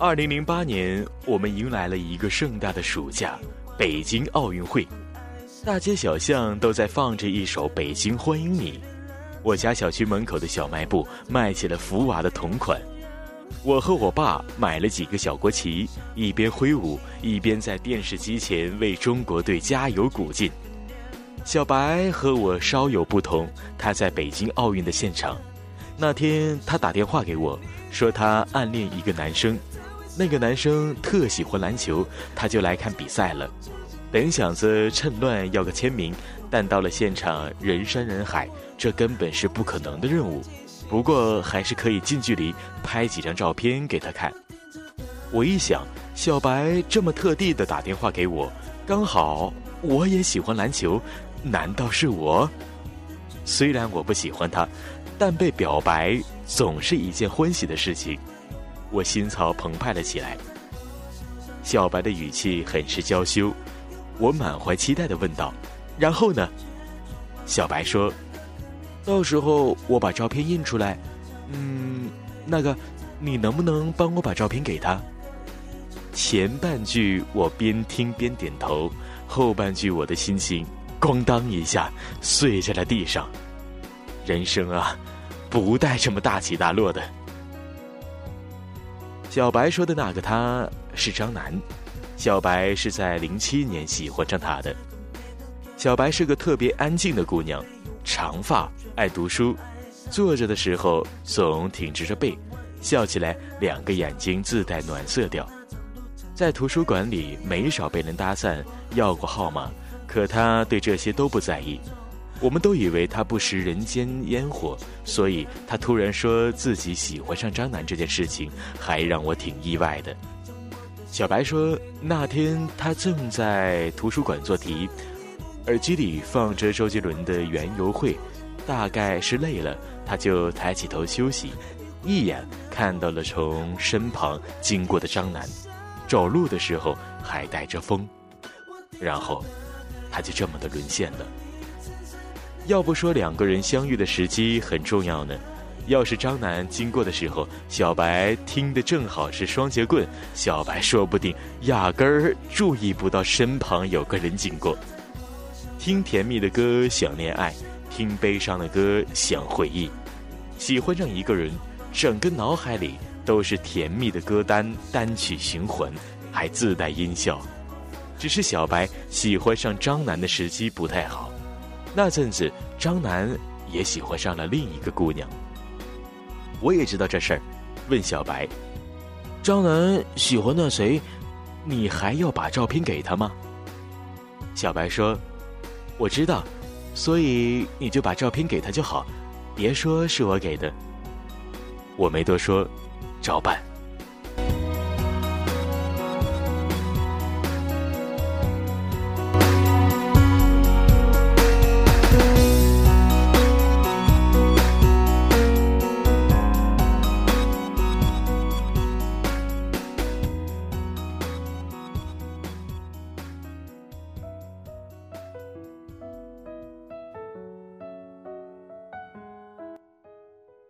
二零零八年，我们迎来了一个盛大的暑假——北京奥运会，大街小巷都在放着一首《北京欢迎你》。我家小区门口的小卖部卖起了福娃的同款。我和我爸买了几个小国旗，一边挥舞，一边在电视机前为中国队加油鼓劲。小白和我稍有不同，他在北京奥运的现场。那天他打电话给我，说他暗恋一个男生，那个男生特喜欢篮球，他就来看比赛了。本想着趁乱要个签名，但到了现场人山人海，这根本是不可能的任务。不过还是可以近距离拍几张照片给他看。我一想，小白这么特地的打电话给我，刚好我也喜欢篮球，难道是我？虽然我不喜欢他，但被表白总是一件欢喜的事情，我心潮澎湃了起来。小白的语气很是娇羞，我满怀期待的问道：“然后呢？”小白说。到时候我把照片印出来，嗯，那个，你能不能帮我把照片给他？前半句我边听边点头，后半句我的心情咣当一下碎在了地上。人生啊，不带这么大起大落的。小白说的那个他是张楠，小白是在零七年喜欢上他的。小白是个特别安静的姑娘。长发，爱读书，坐着的时候总挺直着背，笑起来两个眼睛自带暖色调。在图书馆里没少被人搭讪，要过号码，可他对这些都不在意。我们都以为他不食人间烟火，所以他突然说自己喜欢上张楠这件事情，还让我挺意外的。小白说，那天他正在图书馆做题。耳机里放着周杰伦的《园游会》，大概是累了，他就抬起头休息，一眼看到了从身旁经过的张楠，走路的时候还带着风，然后他就这么的沦陷了。要不说两个人相遇的时机很重要呢，要是张楠经过的时候，小白听的正好是双节棍，小白说不定压根儿注意不到身旁有个人经过。听甜蜜的歌想恋爱，听悲伤的歌想回忆。喜欢上一个人，整个脑海里都是甜蜜的歌单，单曲循环，还自带音效。只是小白喜欢上张楠的时机不太好。那阵子，张楠也喜欢上了另一个姑娘。我也知道这事儿，问小白：“张楠喜欢那谁？你还要把照片给他吗？”小白说。我知道，所以你就把照片给他就好，别说是我给的。我没多说，照办。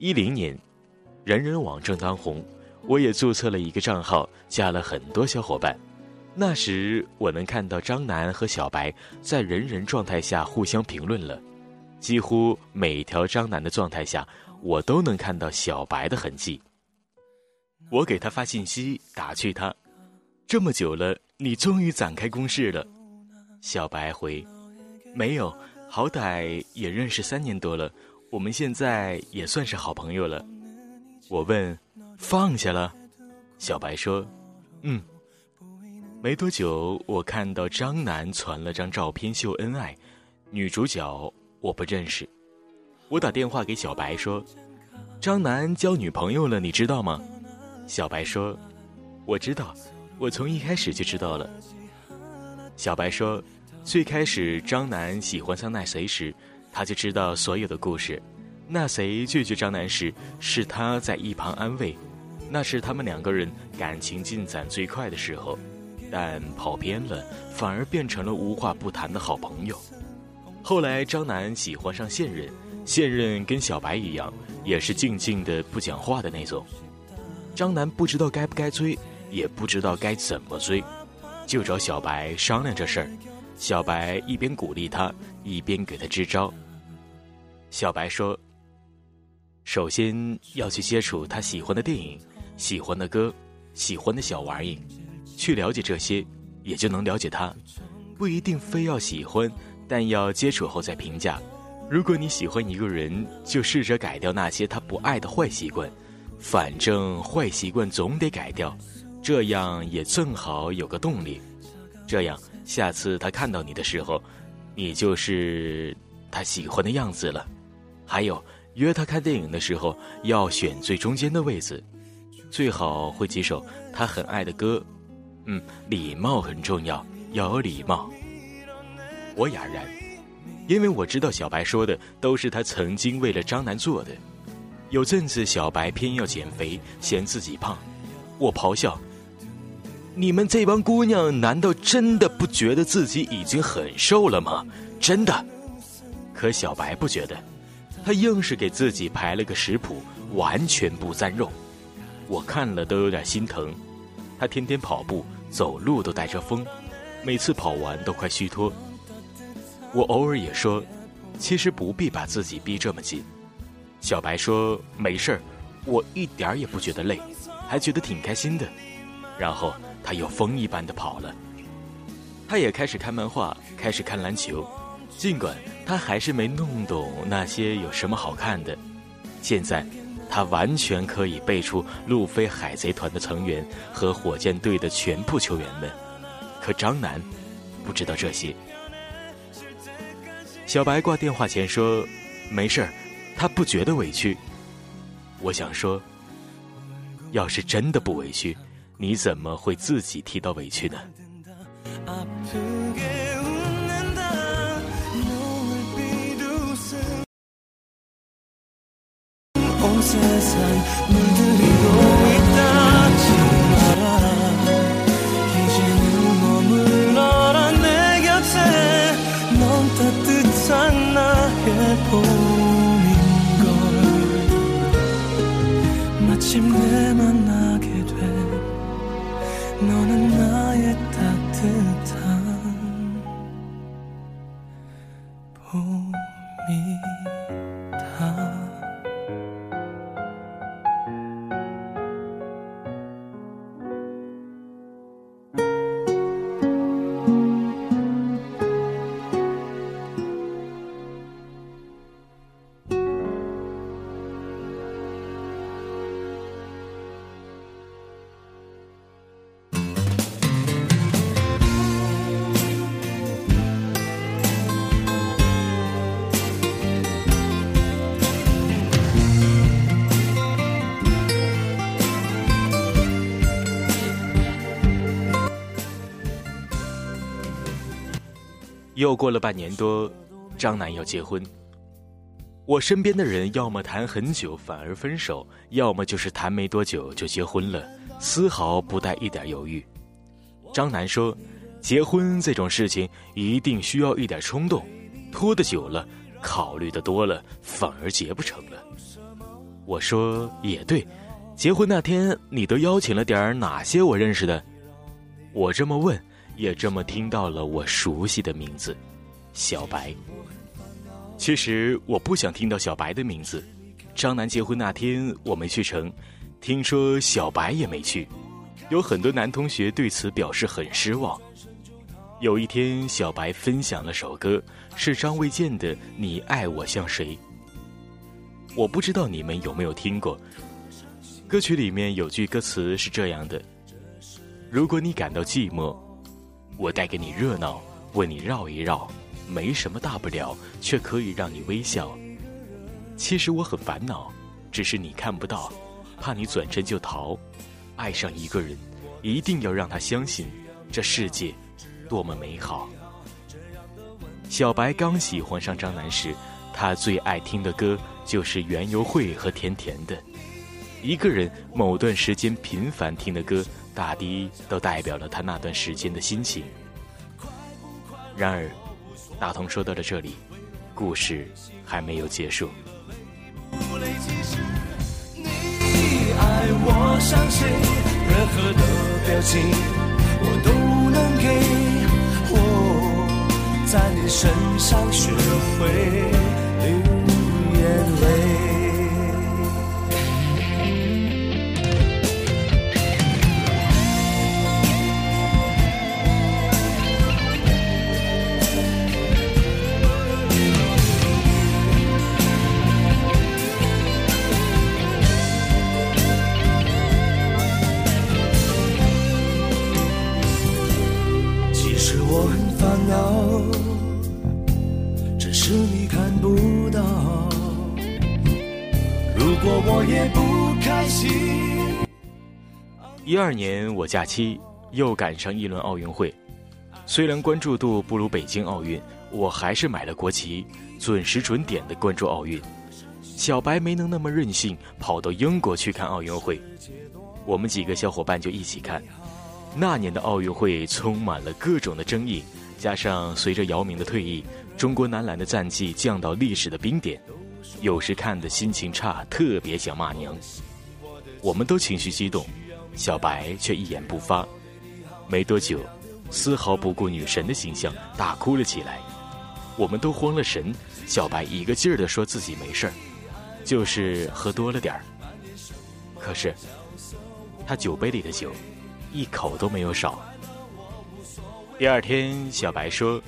一零年，人人网正当红，我也注册了一个账号，加了很多小伙伴。那时我能看到张楠和小白在人人状态下互相评论了，几乎每条张楠的状态下，我都能看到小白的痕迹。我给他发信息打趣他：“这么久了，你终于展开攻势了。”小白回：“没有，好歹也认识三年多了。”我们现在也算是好朋友了。我问：“放下了？”小白说：“嗯。”没多久，我看到张楠传了张照片秀恩爱，女主角我不认识。我打电话给小白说：“张楠交女朋友了，你知道吗？”小白说：“我知道，我从一开始就知道了。”小白说：“最开始张楠喜欢上那谁时。”他就知道所有的故事。那谁拒绝张楠时，是他在一旁安慰。那是他们两个人感情进展最快的时候，但跑偏了，反而变成了无话不谈的好朋友。后来张楠喜欢上现任，现任跟小白一样，也是静静的不讲话的那种。张楠不知道该不该追，也不知道该怎么追，就找小白商量这事儿。小白一边鼓励他，一边给他支招。小白说：“首先要去接触他喜欢的电影、喜欢的歌、喜欢的小玩意，去了解这些，也就能了解他。不一定非要喜欢，但要接触后再评价。如果你喜欢一个人，就试着改掉那些他不爱的坏习惯。反正坏习惯总得改掉，这样也正好有个动力。这样。”下次他看到你的时候，你就是他喜欢的样子了。还有，约他看电影的时候要选最中间的位置，最好会几首他很爱的歌。嗯，礼貌很重要，要有礼貌。我哑然，因为我知道小白说的都是他曾经为了张楠做的。有阵子小白偏要减肥，嫌自己胖，我咆哮。你们这帮姑娘难道真的不觉得自己已经很瘦了吗？真的。可小白不觉得，他硬是给自己排了个食谱，完全不沾肉。我看了都有点心疼。他天天跑步，走路都带着风，每次跑完都快虚脱。我偶尔也说，其实不必把自己逼这么紧。小白说没事儿，我一点也不觉得累，还觉得挺开心的。然后。他又风一般的跑了。他也开始看漫画，开始看篮球，尽管他还是没弄懂那些有什么好看的。现在，他完全可以背出路飞海贼团的成员和火箭队的全部球员们。可张楠不知道这些。小白挂电话前说：“没事儿，他不觉得委屈。”我想说，要是真的不委屈。你怎么会自己提到委屈呢？又过了半年多，张楠要结婚。我身边的人要么谈很久反而分手，要么就是谈没多久就结婚了，丝毫不带一点犹豫。张楠说：“结婚这种事情一定需要一点冲动，拖得久了，考虑的多了，反而结不成了。”我说：“也对，结婚那天你都邀请了点哪些我认识的？”我这么问。也这么听到了我熟悉的名字，小白。其实我不想听到小白的名字。张楠结婚那天我没去成，听说小白也没去，有很多男同学对此表示很失望。有一天，小白分享了首歌，是张卫健的《你爱我像谁》。我不知道你们有没有听过，歌曲里面有句歌词是这样的：如果你感到寂寞。我带给你热闹，为你绕一绕，没什么大不了，却可以让你微笑。其实我很烦恼，只是你看不到，怕你转身就逃。爱上一个人，一定要让他相信这世界多么美好。小白刚喜欢上张楠时，他最爱听的歌就是园游会和甜甜的。一个人某段时间频繁听的歌。大抵都代表了他那段时间的心情。然而，大同说到了这里，故事还没有结束。你爱我像谁？任何的。热情，我都能给。我在你身上学会流眼泪。开心。一二年我假期又赶上一轮奥运会，虽然关注度不如北京奥运，我还是买了国旗，准时准点的关注奥运。小白没能那么任性，跑到英国去看奥运会，我们几个小伙伴就一起看。那年的奥运会充满了各种的争议，加上随着姚明的退役，中国男篮的战绩降到历史的冰点，有时看的心情差，特别想骂娘。我们都情绪激动。小白却一言不发，没多久，丝毫不顾女神的形象，大哭了起来。我们都慌了神。小白一个劲儿地说自己没事儿，就是喝多了点儿。可是，他酒杯里的酒，一口都没有少。第二天，小白说：“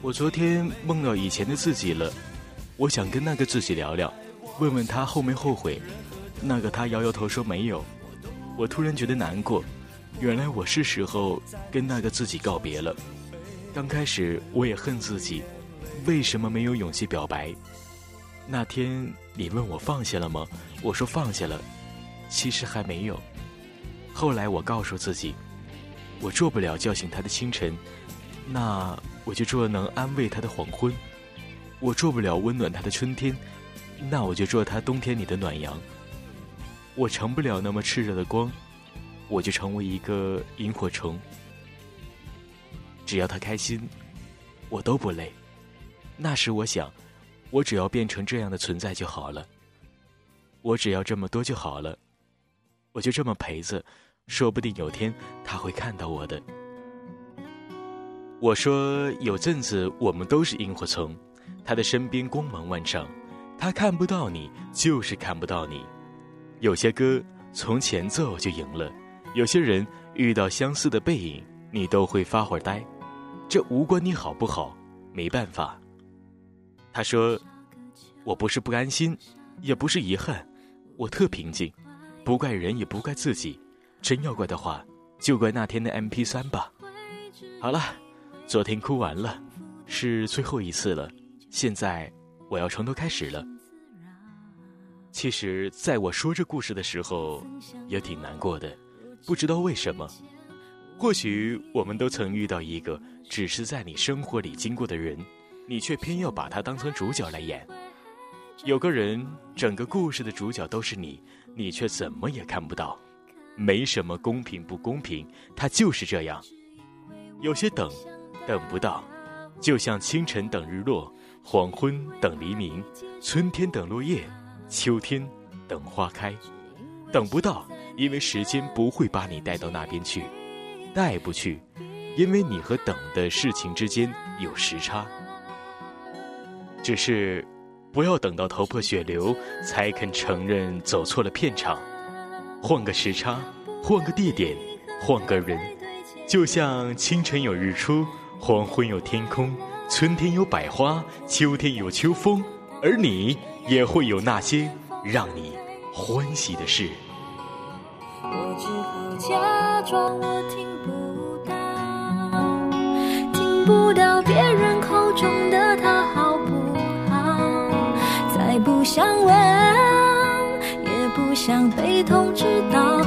我昨天梦到以前的自己了，我想跟那个自己聊聊，问问他后没后悔。”那个他摇摇头说没有。我突然觉得难过，原来我是时候跟那个自己告别了。刚开始我也恨自己，为什么没有勇气表白？那天你问我放下了吗？我说放下了，其实还没有。后来我告诉自己，我做不了叫醒他的清晨，那我就做能安慰他的黄昏；我做不了温暖他的春天，那我就做他冬天里的暖阳。我成不了那么炽热的光，我就成为一个萤火虫。只要他开心，我都不累。那时我想，我只要变成这样的存在就好了。我只要这么多就好了，我就这么陪着，说不定有天他会看到我的。我说有阵子我们都是萤火虫，他的身边光芒万丈，他看不到你，就是看不到你。有些歌从前奏就赢了，有些人遇到相似的背影，你都会发会儿呆，这无关你好不好，没办法。他说：“我不是不甘心，也不是遗憾，我特平静，不怪人也不怪自己，真要怪的话，就怪那天的 M P 三吧。”好了，昨天哭完了，是最后一次了，现在我要从头开始了。其实，在我说这故事的时候，也挺难过的，不知道为什么。或许我们都曾遇到一个只是在你生活里经过的人，你却偏要把他当成主角来演。有个人，整个故事的主角都是你，你却怎么也看不到。没什么公平不公平，他就是这样。有些等，等不到，就像清晨等日落，黄昏等黎明，春天等落叶。秋天，等花开，等不到，因为时间不会把你带到那边去，带不去，因为你和等的事情之间有时差。只是，不要等到头破血流才肯承认走错了片场，换个时差，换个地点，换个人，就像清晨有日出，黄昏有天空，春天有百花，秋天有秋风，而你。也会有那些让你欢喜的事。我只好假装我听不到，听不到别人口中的他好不好？再不想问，也不想被通知到，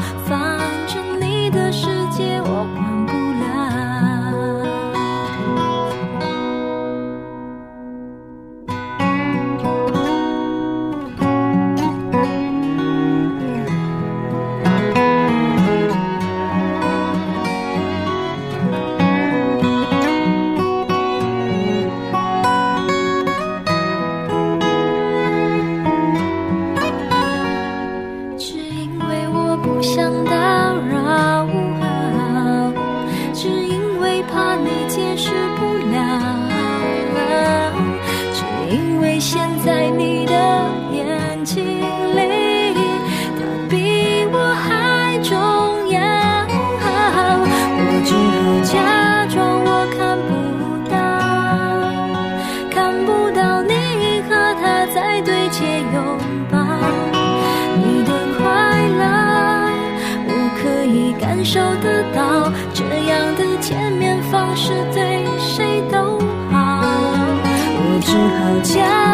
见面方式对谁都好我只好将